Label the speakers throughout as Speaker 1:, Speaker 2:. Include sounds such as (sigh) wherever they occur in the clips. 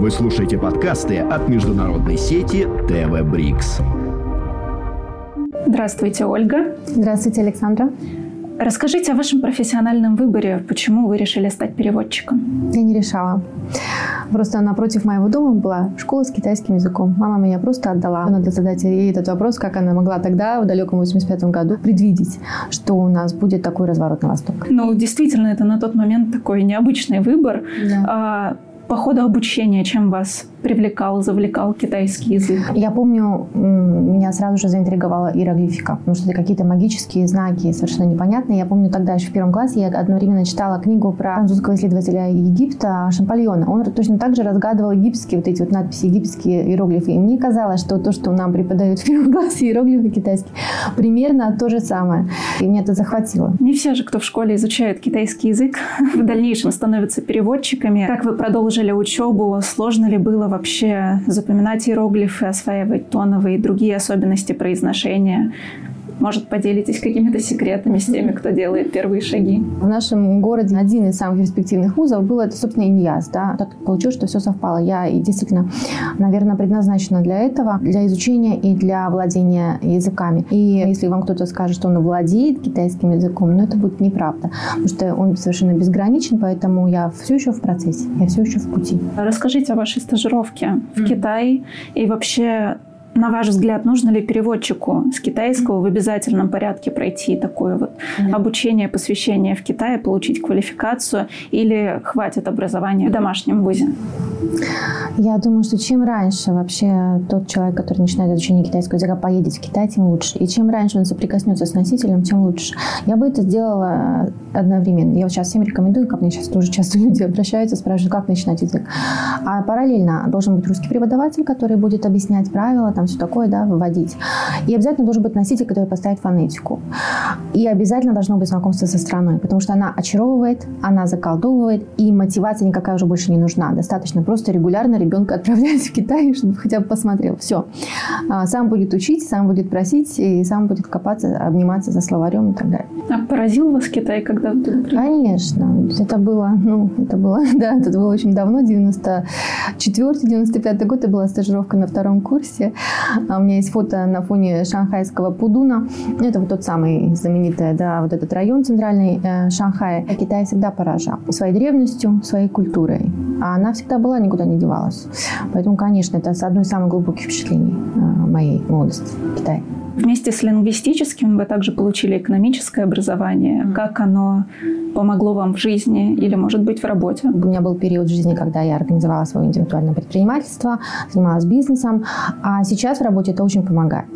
Speaker 1: Вы слушаете подкасты от международной сети ТВ Брикс.
Speaker 2: Здравствуйте, Ольга.
Speaker 3: Здравствуйте, Александра.
Speaker 2: Расскажите о вашем профессиональном выборе. Почему вы решили стать переводчиком?
Speaker 3: Я не решала. Просто напротив моего дома была школа с китайским языком. Мама меня просто отдала. Надо задать ей этот вопрос, как она могла тогда, в далеком 85 году, предвидеть, что у нас будет такой разворот на восток.
Speaker 2: Ну, действительно, это на тот момент такой необычный выбор.
Speaker 3: Да.
Speaker 2: А, по ходу обучения чем вас привлекал, завлекал китайский язык?
Speaker 3: Я помню, меня сразу же заинтриговала иероглифика, потому что это какие-то магические знаки, совершенно непонятные. Я помню тогда еще в первом классе я одновременно читала книгу про французского исследователя Египта Шампальона. Он точно так же разгадывал египетские вот эти вот надписи, египетские иероглифы. И мне казалось, что то, что нам преподают в первом (laughs) классе иероглифы китайские, примерно то же самое. И меня это захватило.
Speaker 2: Не все же, кто в школе изучает китайский язык, (laughs) в дальнейшем становятся переводчиками. Как вы продолжили учебу? Сложно ли было вообще запоминать иероглифы, осваивать тоновые и другие особенности произношения? Может, поделитесь какими-то секретами с теми, кто делает первые шаги?
Speaker 3: В нашем городе один из самых перспективных вузов был это, собственно, ИНЯС. Да? Так получилось, что все совпало. Я и действительно, наверное, предназначена для этого, для изучения и для владения языками. И если вам кто-то скажет, что он владеет китайским языком, ну, это будет неправда, потому что он совершенно безграничен, поэтому я все еще в процессе, я все еще в пути.
Speaker 2: Расскажите о вашей стажировке в mm. Китае и вообще на ваш взгляд, нужно ли переводчику с китайского в обязательном порядке пройти такое вот mm-hmm. обучение, посвящение в Китае, получить квалификацию или хватит образования в домашнем вузе?
Speaker 3: Я думаю, что чем раньше вообще тот человек, который начинает изучение китайского языка, поедет в Китай, тем лучше. И чем раньше он соприкоснется с носителем, тем лучше. Я бы это сделала одновременно. Я вот сейчас всем рекомендую, ко мне сейчас тоже часто люди обращаются, спрашивают, как начинать язык. А параллельно должен быть русский преподаватель, который будет объяснять правила, там все такое, да, выводить. И обязательно должен быть носитель, который поставит фонетику. И обязательно должно быть знакомство со страной, потому что она очаровывает, она заколдовывает, и мотивация никакая уже больше не нужна. Достаточно просто регулярно ребенка отправлять в Китай, (laughs) чтобы хотя бы посмотрел. Все. А, сам будет учить, сам будет просить, и сам будет копаться, обниматься за словарем и так далее.
Speaker 2: А поразил вас Китай, когда вы туда
Speaker 3: Конечно. Это было, ну, это было, (laughs) да, это было очень давно, 94-95 год, это была стажировка на втором курсе. А у меня есть фото на фоне шанхайского Пудуна. Это вот тот самый знаменитый, да, вот этот район центральный э, Шанхая. Китай всегда поражал своей древностью, своей культурой. А она всегда была, никуда не девалась. Поэтому, конечно, это одно из самых глубоких впечатлений э, моей молодости Китай.
Speaker 2: Вместе с лингвистическим вы также получили экономическое образование. Как оно помогло вам в жизни или, может быть, в работе?
Speaker 3: У меня был период в жизни, когда я организовала свое индивидуальное предпринимательство, занималась бизнесом, а сейчас в работе это очень помогает,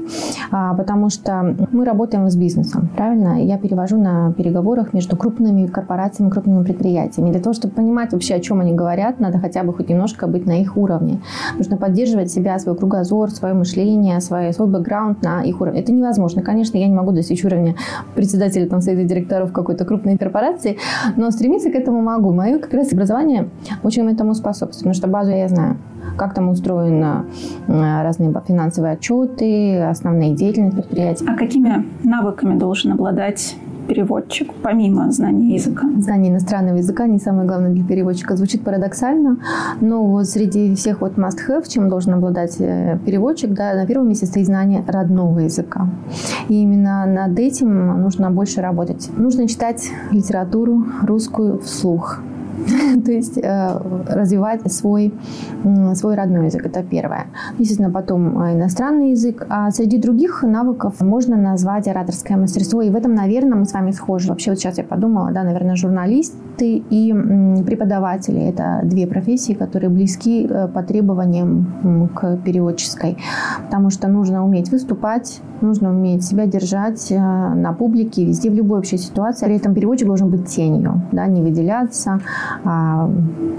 Speaker 3: а, потому что мы работаем с бизнесом, правильно? Я перевожу на переговорах между крупными корпорациями, крупными предприятиями. Для того, чтобы понимать вообще, о чем они говорят, надо хотя бы хоть немножко быть на их уровне. Нужно поддерживать себя, свой кругозор, свое мышление, свой, свой бэкграунд на их уровне. Это невозможно. Конечно, я не могу достичь уровня председателя там, совета директоров какой-то крупной корпорации, но стремиться к этому могу. Мое как раз образование очень этому способствует, потому что базу я знаю как там устроены разные финансовые отчеты, основные деятельности предприятия.
Speaker 2: А какими навыками должен обладать переводчик, помимо знания языка?
Speaker 3: Знание иностранного языка не самое главное для переводчика. Звучит парадоксально, но вот среди всех вот must-have, чем должен обладать э, переводчик, да, на первом месте стоит знание родного языка. И именно над этим нужно больше работать. Нужно читать литературу русскую вслух. (laughs) То есть э, развивать свой, свой родной язык. Это первое. Естественно, потом э, иностранный язык. А среди других навыков можно назвать ораторское мастерство. И в этом, наверное, мы с вами схожи. Вообще, вот сейчас я подумала, да, наверное, журналисты и преподаватели – это две профессии, которые близки э, по требованиям к переводческой. Потому что нужно уметь выступать, нужно уметь себя держать на публике, везде, в любой общей ситуации. При этом переводчик должен быть тенью, да, не выделяться,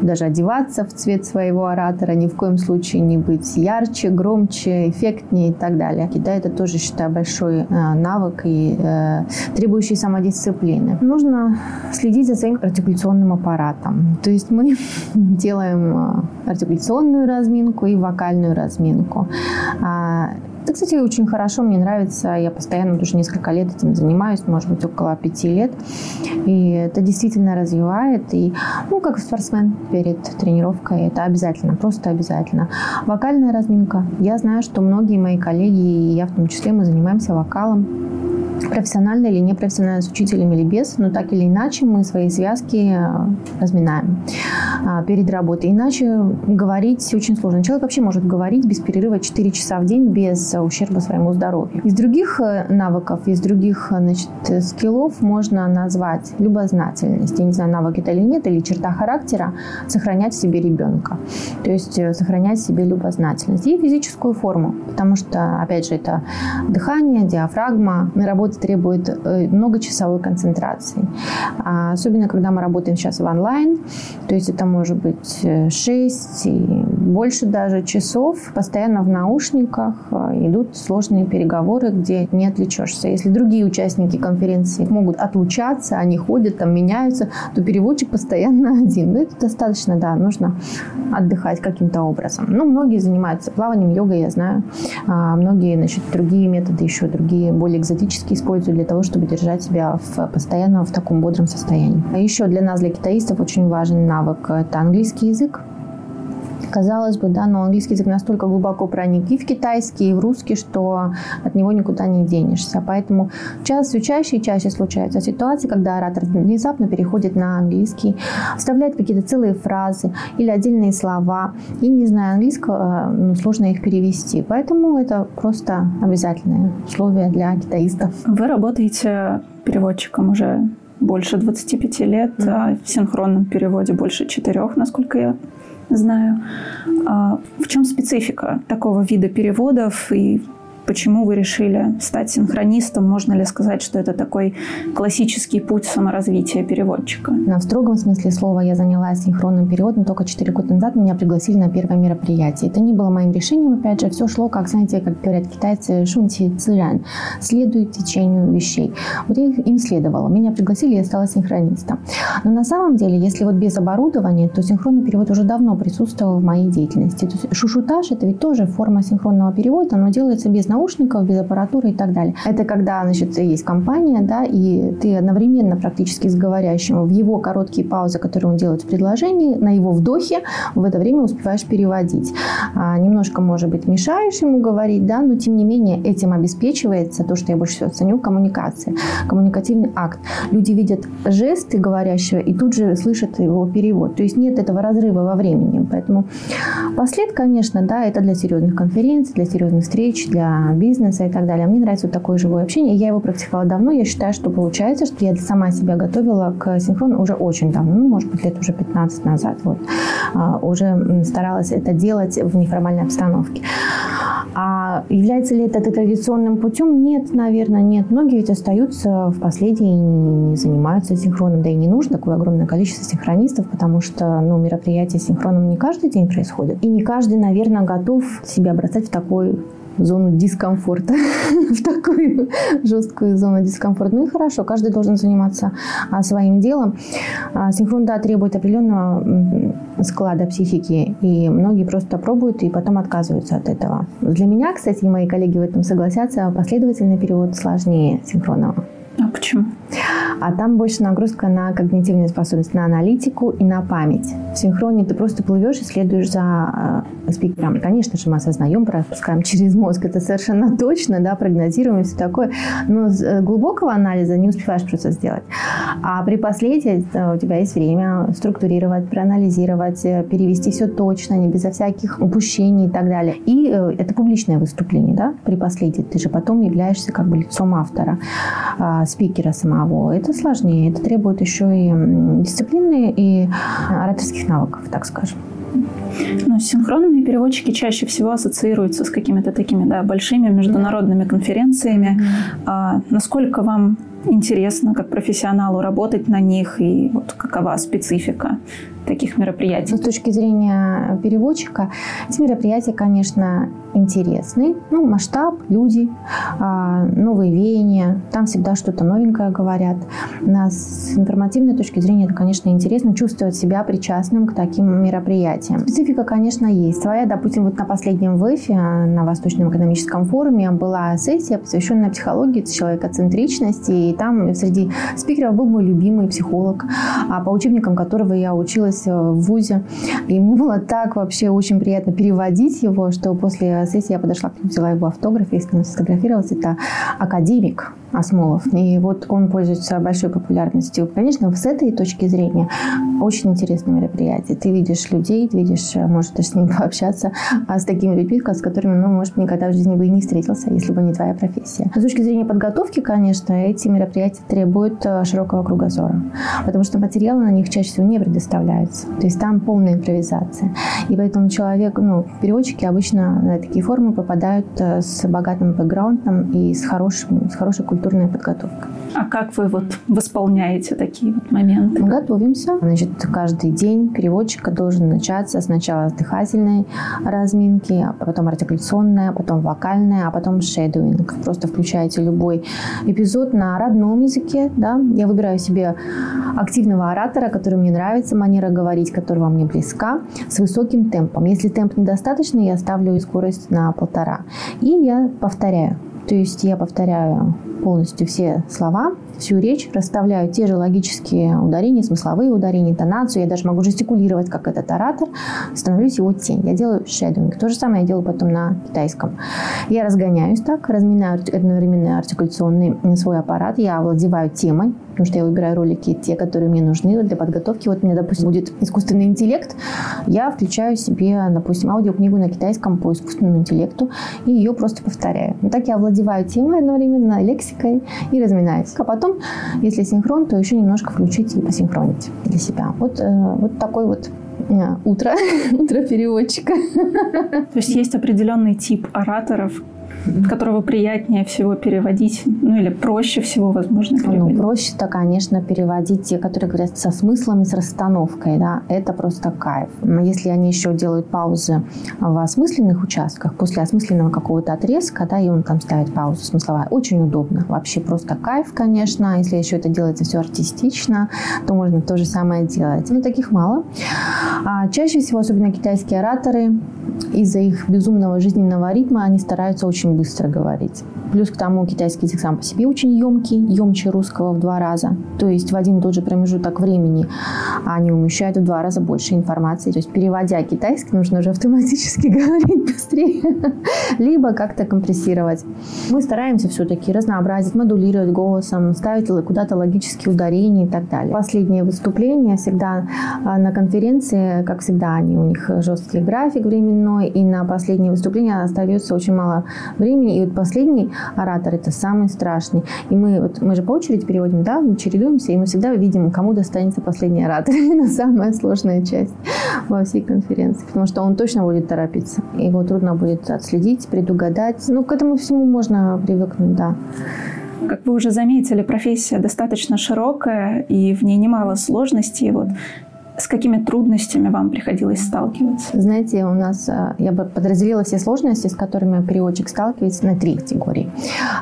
Speaker 3: даже одеваться в цвет своего оратора, ни в коем случае не быть ярче, громче, эффектнее и так далее. Китай это тоже, считаю, большой а, навык и э, требующий самодисциплины. Нужно следить за своим артикуляционным аппаратом. То есть мы (laughs) делаем а, артикуляционную разминку и вокальную разминку. Это, кстати, очень хорошо, мне нравится. Я постоянно уже несколько лет этим занимаюсь, может быть, около пяти лет. И это действительно развивает. И, ну, как спортсмен перед тренировкой, это обязательно, просто обязательно. Вокальная разминка. Я знаю, что многие мои коллеги, и я в том числе, мы занимаемся вокалом профессионально или непрофессионально с учителем или без, но так или иначе мы свои связки э, разминаем а, перед работой. Иначе говорить очень сложно. Человек вообще может говорить без перерыва 4 часа в день без ущерба своему здоровью. Из других э, навыков, из других значит, скиллов можно назвать любознательность. Я не знаю, навык это или нет, или черта характера сохранять в себе ребенка. То есть э, сохранять в себе любознательность и физическую форму. Потому что, опять же, это дыхание, диафрагма. Мы работаем работа требует э, многочасовой концентрации. А особенно, когда мы работаем сейчас в онлайн, то есть это может быть 6 э, больше даже часов, постоянно в наушниках э, идут сложные переговоры, где не отвлечешься. Если другие участники конференции могут отлучаться, они ходят, там меняются, то переводчик постоянно (laughs) один. Но это достаточно, да, нужно отдыхать каким-то образом. Ну, многие занимаются плаванием, йогой, я знаю. А многие, значит, другие методы, еще другие, более экзотические использую для того, чтобы держать себя в, постоянно в таком бодром состоянии. А еще для нас, для китаистов, очень важен навык – это английский язык. Казалось бы, да, но английский язык настолько глубоко проник и в китайский, и в русский, что от него никуда не денешься. Поэтому час, все чаще и чаще случаются ситуации, когда оратор внезапно переходит на английский, вставляет какие-то целые фразы или отдельные слова, и, не зная английского, ну, сложно их перевести. Поэтому это просто обязательное условие для китаистов.
Speaker 2: Вы работаете переводчиком уже больше 25 лет, mm-hmm. в синхронном переводе больше четырех, насколько я знаю. А в чем специфика такого вида переводов и Почему вы решили стать синхронистом? Можно ли сказать, что это такой классический путь саморазвития переводчика?
Speaker 3: На строгом смысле слова я занялась синхронным переводом только 4 года назад. Меня пригласили на первое мероприятие. Это не было моим решением, опять же, все шло, как, знаете, как говорят китайцы, шунти цирян, следует течению вещей. Вот я им следовала. Меня пригласили, я стала синхронистом. Но на самом деле, если вот без оборудования, то синхронный перевод уже давно присутствовал в моей деятельности. То есть шушутаж – это ведь тоже форма синхронного перевода, но делается без наушников, без аппаратуры и так далее. Это когда, значит, есть компания, да, и ты одновременно практически с говорящим в его короткие паузы, которые он делает в предложении, на его вдохе в это время успеваешь переводить. А, немножко, может быть, мешаешь ему говорить, да, но тем не менее этим обеспечивается то, что я больше всего ценю, коммуникация, коммуникативный акт. Люди видят жесты говорящего и тут же слышат его перевод. То есть нет этого разрыва во времени. Поэтому послед, конечно, да, это для серьезных конференций, для серьезных встреч, для бизнеса и так далее. Мне нравится вот такое живое общение. Я его практиковала давно. Я считаю, что получается, что я сама себя готовила к синхрону уже очень давно. Ну, может быть, лет уже 15 назад. Вот. А, уже старалась это делать в неформальной обстановке. А является ли это традиционным путем? Нет, наверное, нет. Многие ведь остаются в последние и не занимаются синхроном. Да и не нужно такое огромное количество синхронистов, потому что ну, мероприятия синхроном не каждый день происходят. И не каждый, наверное, готов себя бросать в такой зону дискомфорта, (laughs) в такую жесткую зону дискомфорта. Ну и хорошо, каждый должен заниматься а, своим делом. А, синхрон, да, требует определенного склада психики, и многие просто пробуют и потом отказываются от этого. Для меня, кстати, и мои коллеги в этом согласятся, последовательный перевод сложнее синхронного.
Speaker 2: А почему?
Speaker 3: А там больше нагрузка на когнитивную способность, на аналитику и на память. В синхроне ты просто плывешь и следуешь за э, спикером. Конечно же, мы осознаем, пропускаем через мозг. Это совершенно (laughs) точно, да, прогнозируем и все такое. Но э, глубокого анализа не успеваешь просто сделать. А при последствии э, у тебя есть время структурировать, проанализировать, э, перевести все точно, не безо всяких упущений и так далее. И э, это публичное выступление, да, при последствии. Ты же потом являешься как бы лицом автора. А, спикера самого. Это сложнее. Это требует еще и дисциплины и ораторских навыков, так скажем.
Speaker 2: Ну, синхронные переводчики чаще всего ассоциируются с какими-то такими да, большими международными конференциями. Mm-hmm. А, насколько вам интересно, как профессионалу, работать на них и вот какова специфика таких мероприятий? Ну,
Speaker 3: с точки зрения переводчика, эти мероприятия, конечно, интересны. Ну, масштаб, люди, а, новые веяния, там всегда что-то новенькое говорят. С информативной точки зрения это, конечно, интересно чувствовать себя причастным к таким мероприятиям. Специфика, конечно, есть. Своя, допустим, вот на последнем ВЭФе, на Восточном экономическом форуме, была сессия, посвященная психологии человекоцентричности, и там среди спикеров был мой любимый психолог, а по учебникам которого я училась в ВУЗе. И мне было так вообще очень приятно переводить его, что после сессии я подошла к нему, взяла его автограф, я с ним сфотографировалась. Это академик Осмолов. И вот он пользуется большой популярностью. Конечно, с этой точки зрения очень интересное мероприятие. Ты видишь людей, ты видишь, можешь даже с ними (laughs) пообщаться, а с такими людьми, с которыми, ну, может, никогда в жизни бы и не встретился, если бы не твоя профессия. С точки зрения подготовки, конечно, эти мероприятия требуют э, широкого кругозора, потому что материалы на них чаще всего не предоставляются. То есть там полная импровизация. И поэтому человек, ну, переводчики обычно на такие формы попадают э, с богатым бэкграундом и с, хорошим, с хорошей культурной подготовкой.
Speaker 2: А как вы вот восполняете такие вот моменты?
Speaker 3: Мы готовимся. Значит, каждый день переводчика должен начаться сначала с дыхательной разминки, а потом артикуляционная, потом вокальная, а потом шедуинг. Просто включаете любой эпизод на родном языке. Да? Я выбираю себе активного оратора, который мне нравится, манера говорить, которая мне близка, с высоким темпом. Если темп недостаточный, я ставлю скорость на полтора. И я повторяю. То есть я повторяю полностью все слова, всю речь, расставляю те же логические ударения, смысловые ударения, интонацию. Я даже могу жестикулировать, как этот оратор, становлюсь его тень. Я делаю шедуинг. То же самое я делаю потом на китайском. Я разгоняюсь так, разминаю одновременно артикуляционный свой аппарат, я овладеваю темой, потому что я выбираю ролики, те, которые мне нужны для подготовки. Вот у меня, допустим, будет искусственный интеллект, я включаю себе, допустим, аудиокнигу на китайском по искусственному интеллекту и ее просто повторяю. И так я овладеваю темой одновременно, лексикой и разминаюсь. А потом, если синхрон, то еще немножко включить и посинхронить для себя. Вот, э, вот такой вот э, утро, (laughs) утро переводчика.
Speaker 2: То есть есть определенный тип ораторов, которого приятнее всего переводить, ну или проще всего, возможно, ну,
Speaker 3: переводить? Ну, проще-то, конечно, переводить те, которые говорят со смыслами, с расстановкой, да, это просто кайф. Если они еще делают паузы в осмысленных участках, после осмысленного какого-то отрезка, да, и он там ставит паузу смысловая, очень удобно. Вообще просто кайф, конечно. Если еще это делается все артистично, то можно то же самое делать. Но таких мало. А чаще всего, особенно китайские ораторы, из-за их безумного жизненного ритма, они стараются очень быстро говорить. Плюс к тому китайский язык сам по себе очень емкий, емче русского в два раза. То есть в один и тот же промежуток времени они умещают в два раза больше информации. То есть переводя китайский, нужно уже автоматически (laughs) говорить быстрее, либо как-то компрессировать. Мы стараемся все-таки разнообразить, модулировать голосом, ставить куда-то логические ударения и так далее. Последние выступления всегда а, на конференции, как всегда, они у них жесткий график временной, и на последнее выступление остается очень мало времени. И вот последний оратор – это самый страшный. И мы, вот, мы же по очереди переводим, да, мы чередуемся, и мы всегда видим, кому достанется последний оратор. (laughs) Это самая сложная часть во всей конференции, потому что он точно будет торопиться. Его трудно будет отследить, предугадать. Ну, к этому всему можно привыкнуть, да.
Speaker 2: Как вы уже заметили, профессия достаточно широкая, и в ней немало сложностей. Вот с какими трудностями вам приходилось сталкиваться?
Speaker 3: Знаете, у нас, э, я бы подразделила все сложности, с которыми переводчик сталкивается, на три категории.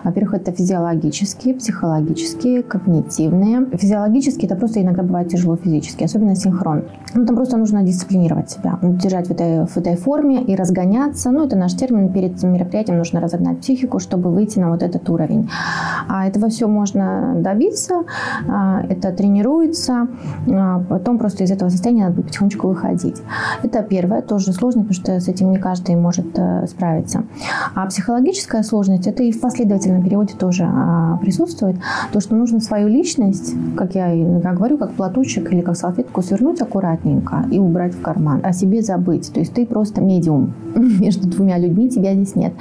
Speaker 3: Во-первых, это физиологические, психологические, когнитивные. Физиологические – это просто иногда бывает тяжело физически, особенно синхрон. Ну, там просто нужно дисциплинировать себя, держать в этой, в этой форме и разгоняться. Ну, это наш термин. Перед мероприятием нужно разогнать психику, чтобы выйти на вот этот уровень. А этого все можно добиться, а, это тренируется, а потом просто из этого этого состояния надо потихонечку выходить. Это первое, тоже сложно, потому что с этим не каждый может э, справиться. А психологическая сложность, это и в последовательном переводе тоже а, присутствует. То, что нужно свою личность, как я иногда говорю, как платочек или как салфетку, свернуть аккуратненько и убрать в карман. О себе забыть. То есть ты просто медиум (laughs) между двумя людьми, тебя здесь нет.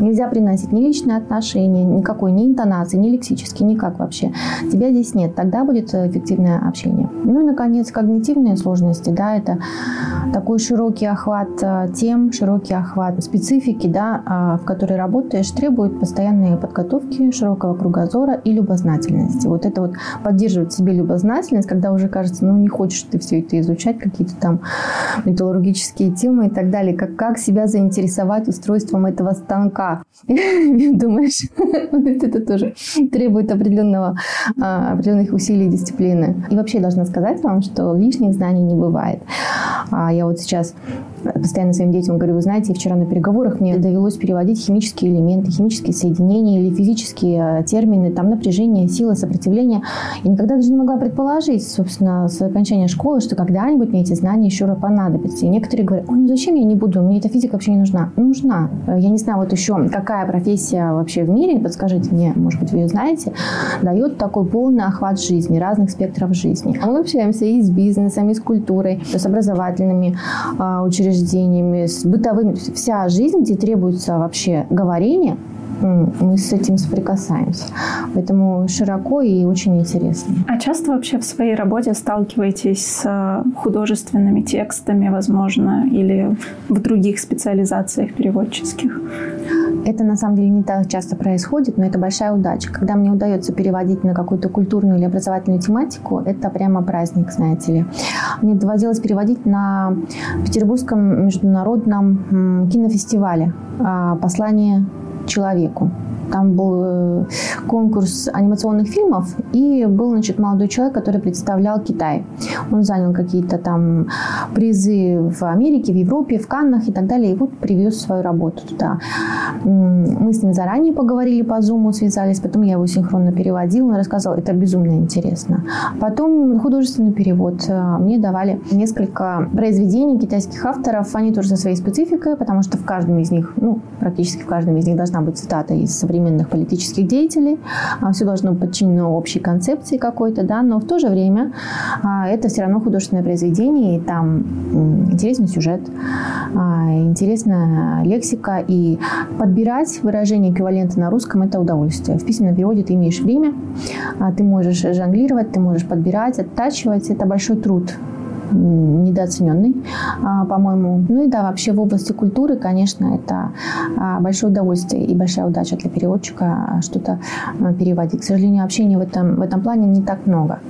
Speaker 3: Нельзя приносить ни личные отношения, никакой, ни интонации, ни лексически, никак вообще. Тебя здесь нет. Тогда будет эффективное общение. Ну и, наконец, когнитивное языковедные сложности, да, это такой широкий охват э, тем, широкий охват специфики, да, а, в которой работаешь, требует постоянной подготовки, широкого кругозора и любознательности. Вот это вот поддерживать себе любознательность, когда уже кажется, ну, не хочешь ты все это изучать, какие-то там металлургические темы и так далее, как, как себя заинтересовать устройством этого станка. (laughs) Думаешь, (laughs) это тоже требует определенного, а, определенных усилий и дисциплины. И вообще должна сказать вам, что лишних знаний не бывает. А я вот сейчас постоянно своим детям говорю, вы знаете, вчера на переговорах мне довелось переводить химические элементы, химические соединения или физические термины, там напряжение, сила, сопротивление. Я никогда даже не могла предположить, собственно, с окончания школы, что когда-нибудь мне эти знания еще раз понадобятся. И некоторые говорят, ой, ну зачем я не буду, мне эта физика вообще не нужна. Нужна. Я не знаю вот еще, какая профессия вообще в мире, подскажите мне, может быть, вы ее знаете, дает такой полный охват жизни, разных спектров жизни. Мы общаемся и с бизнесом, и с культурой, и с образовательными а, учреждениями, с бытовыми. Вся жизнь, где требуется вообще говорение, мы с этим соприкасаемся. Поэтому широко и очень интересно.
Speaker 2: А часто вообще в своей работе сталкиваетесь с э, художественными текстами, возможно, или в других специализациях переводческих?
Speaker 3: Это на самом деле не так часто происходит, но это большая удача. Когда мне удается переводить на какую-то культурную или образовательную тематику, это прямо праздник, знаете ли. Мне доводилось переводить на Петербургском международном кинофестивале а, «Послание человеку». Там был э, конкурс анимационных фильмов, и был, значит, молодой человек, который представлял Китай. Он занял какие-то там призы в Америке, в Европе, в Каннах и так далее, и вот привез свою работу туда. Мы с ним заранее поговорили по Zoom, связались, потом я его синхронно переводила, он рассказывал, это безумно интересно. Потом художественный перевод. Э, мне давали несколько произведений китайских авторов, они тоже со своей спецификой, потому что в каждом из них, ну, практически в каждом из них должна быть цитата из современных политических деятелей. А, все должно быть подчинено общей концепции какой-то, да, но в то же время а, это все равно художественное произведение, и там интересный сюжет, а, интересная лексика, и подбирать выражение эквивалента на русском – это удовольствие. В письменном переводе ты имеешь время, ты можешь жонглировать, ты можешь подбирать, оттачивать. Это большой труд недооцененный, а, по-моему. Ну и да, вообще в области культуры, конечно, это а, большое удовольствие и большая удача для переводчика а, что-то переводить. К сожалению, общения в этом, в этом плане не так много.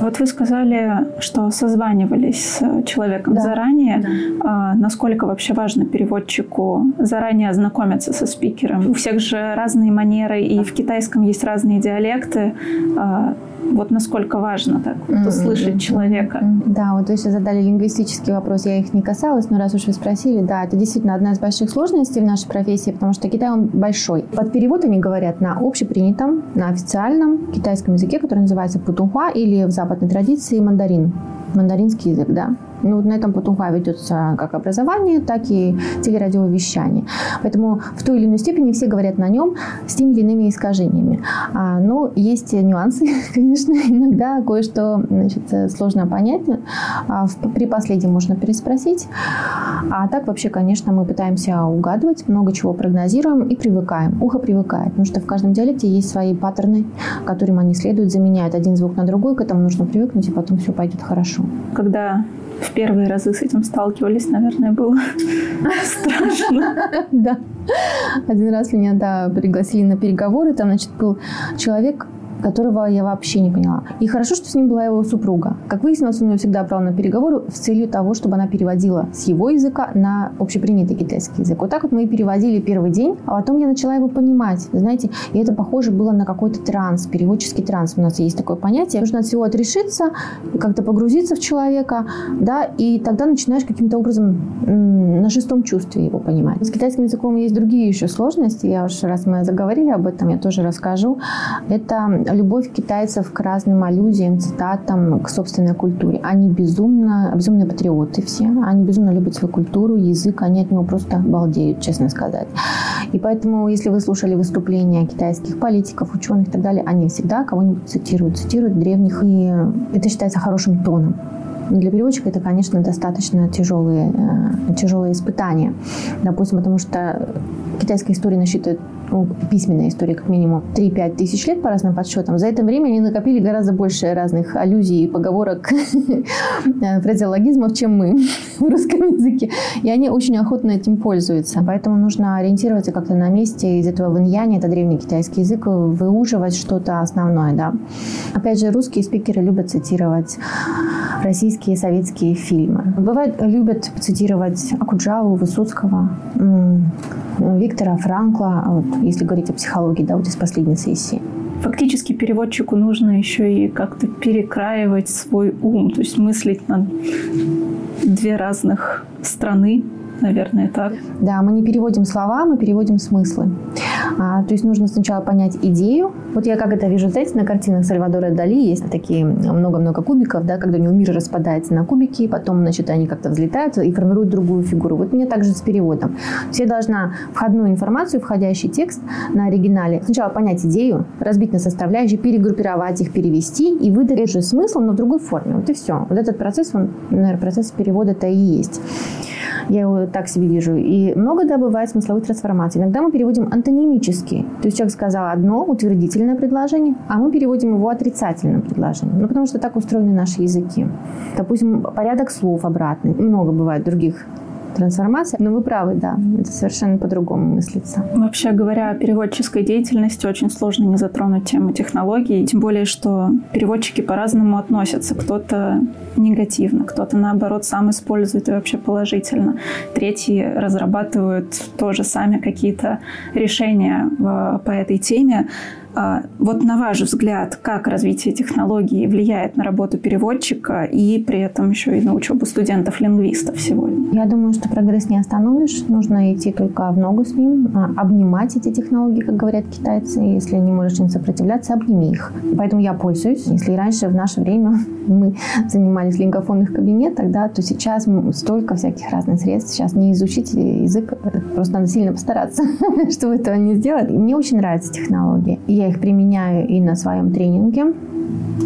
Speaker 2: Вот вы сказали, что созванивались с человеком да. заранее. Да. А, насколько вообще важно переводчику заранее ознакомиться со спикером? У всех же разные манеры, и в китайском есть разные диалекты. А, вот насколько важно так вот, услышать mm-hmm. человека.
Speaker 3: Да, вот вы сейчас задали лингвистический вопрос, я их не касалась, но раз уж вы спросили, да, это действительно одна из больших сложностей в нашей профессии, потому что Китай, он большой. Под перевод они говорят на общепринятом, на официальном китайском языке, который называется путунхуа или в западной традиции мандарин. Мандаринский язык, да. Ну, на этом Путунхуа ведется как образование, так и телерадиовещание. Поэтому в той или иной степени все говорят на нем с теми или иными искажениями. А, но есть нюансы, (laughs) конечно, иногда кое-что значит, сложно понять. А, при последнем можно переспросить. А так вообще, конечно, мы пытаемся угадывать, много чего прогнозируем и привыкаем. Ухо привыкает, потому что в каждом диалекте есть свои паттерны, которым они следуют, заменяют один звук на другой, к этому нужно привыкнуть, и потом все пойдет хорошо.
Speaker 2: Когда в первые разы с этим сталкивались, наверное, было (laughs) страшно.
Speaker 3: Да. Один раз меня, да, пригласили на переговоры, там, значит, был человек, которого я вообще не поняла. И хорошо, что с ним была его супруга. Как выяснилось, он ее всегда брал на переговоры с целью того, чтобы она переводила с его языка на общепринятый китайский язык. Вот так вот мы и переводили первый день, а потом я начала его понимать. Знаете, и это похоже было на какой-то транс, переводческий транс. У нас есть такое понятие. Нужно от всего отрешиться, как-то погрузиться в человека, да, и тогда начинаешь каким-то образом на шестом чувстве его понимать. С китайским языком есть другие еще сложности. Я уж раз мы заговорили об этом, я тоже расскажу. Это любовь китайцев к разным аллюзиям, цитатам, к собственной культуре. Они безумно, безумные патриоты все. Они безумно любят свою культуру, язык. Они от него просто балдеют, честно сказать. И поэтому, если вы слушали выступления китайских политиков, ученых и так далее, они всегда кого-нибудь цитируют, цитируют древних. И это считается хорошим тоном. Для переводчика это, конечно, достаточно тяжелые, э, тяжелые испытания. Допустим, потому что китайская история насчитывает ну, письменная история, как минимум 3-5 тысяч лет по разным подсчетам. За это время они накопили гораздо больше разных аллюзий, поговорок, (laughs) фразеологизмов, чем мы (laughs) в русском языке. И они очень охотно этим пользуются. Поэтому нужно ориентироваться как-то на месте из этого виньяня, это древний китайский язык, выуживать что-то основное. Да. Опять же, русские спикеры любят цитировать российские советские фильмы. Бывает, любят цитировать Акуджаву, Высоцкого, Виктора Франкла, вот, если говорить о психологии, да, вот из последней сессии.
Speaker 2: Фактически переводчику нужно еще и как-то перекраивать свой ум, то есть мыслить на две разных страны, наверное, так.
Speaker 3: Да, мы не переводим слова, мы переводим смыслы. А, то есть нужно сначала понять идею. Вот я как это вижу, знаете, на картинах Сальвадора Дали есть такие много-много кубиков, да, когда у него мир распадается на кубики, потом, значит, они как-то взлетают и формируют другую фигуру. Вот мне также с переводом. Все должна входную информацию, входящий текст на оригинале, сначала понять идею, разбить на составляющие, перегруппировать их, перевести и выдать же смысл, но в другой форме. Вот и все. Вот этот процесс, он, наверное, процесс перевода-то и есть. Я его так себе вижу. И много да, бывает смысловых трансформаций. Иногда мы переводим антонимически. То есть человек сказал одно утвердительное предложение, а мы переводим его отрицательным предложением. Ну, потому что так устроены наши языки. Допустим, порядок слов обратный. Много бывает других трансформация. Но вы правы, да, это совершенно по-другому мыслится.
Speaker 2: Вообще говоря о переводческой деятельности, очень сложно не затронуть тему технологий, тем более, что переводчики по-разному относятся. Кто-то негативно, кто-то, наоборот, сам использует и вообще положительно. Третьи разрабатывают тоже сами какие-то решения по этой теме. А, вот на ваш взгляд, как развитие технологий влияет на работу переводчика и при этом еще и на учебу студентов-лингвистов сегодня?
Speaker 3: Я думаю, что прогресс не остановишь. Нужно идти только в ногу с ним, а, обнимать эти технологии, как говорят китайцы. Если не можешь им сопротивляться, обними их. Поэтому я пользуюсь. Если раньше в наше время (laughs) мы занимались в лингофонных кабинетах, да, то сейчас столько всяких разных средств. Сейчас не изучить язык, просто надо сильно постараться, (laughs) чтобы этого не сделать. Мне очень нравятся технологии. Я их применяю и на своем тренинге,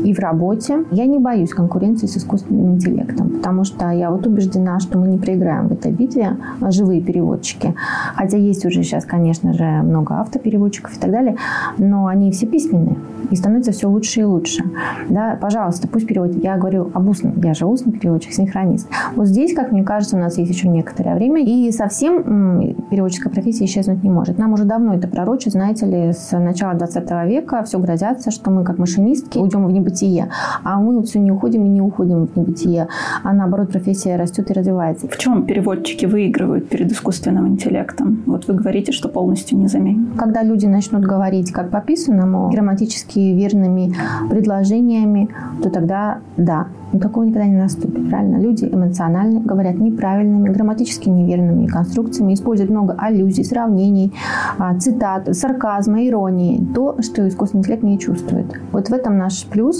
Speaker 3: и в работе. Я не боюсь конкуренции с искусственным интеллектом, потому что я вот убеждена, что мы не проиграем в этой битве живые переводчики. Хотя есть уже сейчас, конечно же, много автопереводчиков и так далее, но они все письменные и становится все лучше и лучше. Да, пожалуйста, пусть переводит. Я говорю об устном. Я же устный переводчик, синхронист. Вот здесь, как мне кажется, у нас есть еще некоторое время, и совсем переводческая профессия исчезнуть не может. Нам уже давно это пророчат, знаете ли, с начала 20 века все грозятся, что мы, как машинистки, уйдем в небытие. А мы вот все не уходим и не уходим в небытие. А наоборот, профессия растет и развивается.
Speaker 2: В чем переводчики выигрывают перед искусственным интеллектом? Вот вы говорите, что полностью не заменят.
Speaker 3: Когда люди начнут говорить как по писанному, грамматически верными предложениями, то тогда да, но такого никогда не наступит, правильно? Люди эмоциональны, говорят неправильными, грамматически неверными конструкциями, используют много аллюзий, сравнений, а, цитат, сарказма, иронии. То, что искусственный интеллект не чувствует. Вот в этом наш плюс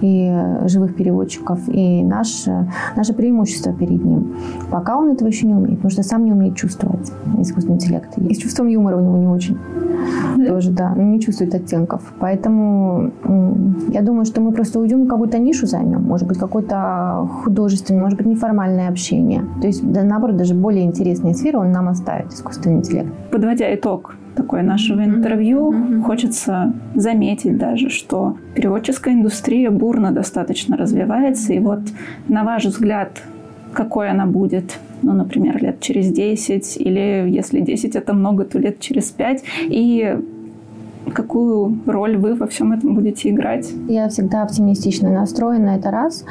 Speaker 3: и живых переводчиков, и наш, наше преимущество перед ним. Пока он этого еще не умеет, потому что сам не умеет чувствовать искусственный интеллект. И с чувством юмора у него не очень. Тоже, да, не чувствует оттенков. Поэтому я думаю, что мы просто уйдем какую-то нишу займем. Может быть, какой-то художественный, может быть, неформальное общение. То есть, да, наоборот, даже более интересные сферы он нам оставит, искусственный интеллект.
Speaker 2: Подводя итог такое нашего интервью, mm-hmm. хочется заметить даже, что переводческая индустрия бурно достаточно развивается. И вот, на ваш взгляд, какой она будет ну, например, лет через 10, или если 10 это много, то лет через 5. И какую роль вы во всем этом будете играть?
Speaker 3: Я всегда оптимистично настроена, это раз.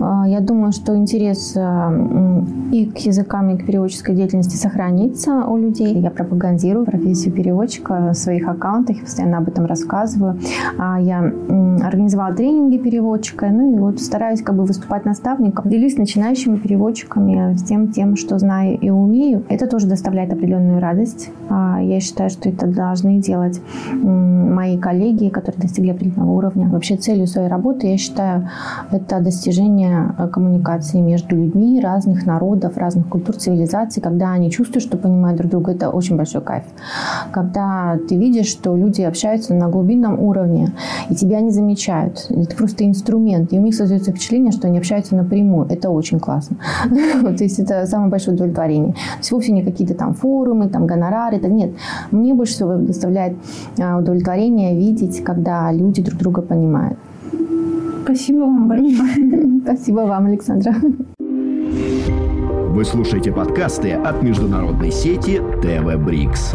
Speaker 3: А, я думаю, что интерес э, и к языкам, и к переводческой деятельности сохранится у людей. Я пропагандирую профессию переводчика в своих аккаунтах, постоянно об этом рассказываю. А, я организовала тренинги переводчика, ну и вот стараюсь как бы выступать наставником. Делюсь начинающими переводчиками всем тем, что знаю и умею. Это тоже доставляет определенную радость. А, я считаю, что это должны делать мои коллеги, которые достигли определенного уровня. Вообще целью своей работы, я считаю, это достижение э, коммуникации между людьми разных народов, разных культур, цивилизаций, когда они чувствуют, что понимают друг друга, это очень большой кайф. Когда ты видишь, что люди общаются на глубинном уровне, и тебя не замечают. Это просто инструмент, и у них создается впечатление, что они общаются напрямую. Это очень классно. (laughs) То есть это самое большое удовлетворение. То есть вовсе не какие-то там форумы, там гонорары. Нет. Мне больше всего доставляет а, удовлетворение видеть, когда люди друг друга понимают.
Speaker 2: Спасибо вам большое. (laughs)
Speaker 3: Спасибо вам, Александра.
Speaker 1: Вы слушаете подкасты от международной сети ТВ Брикс.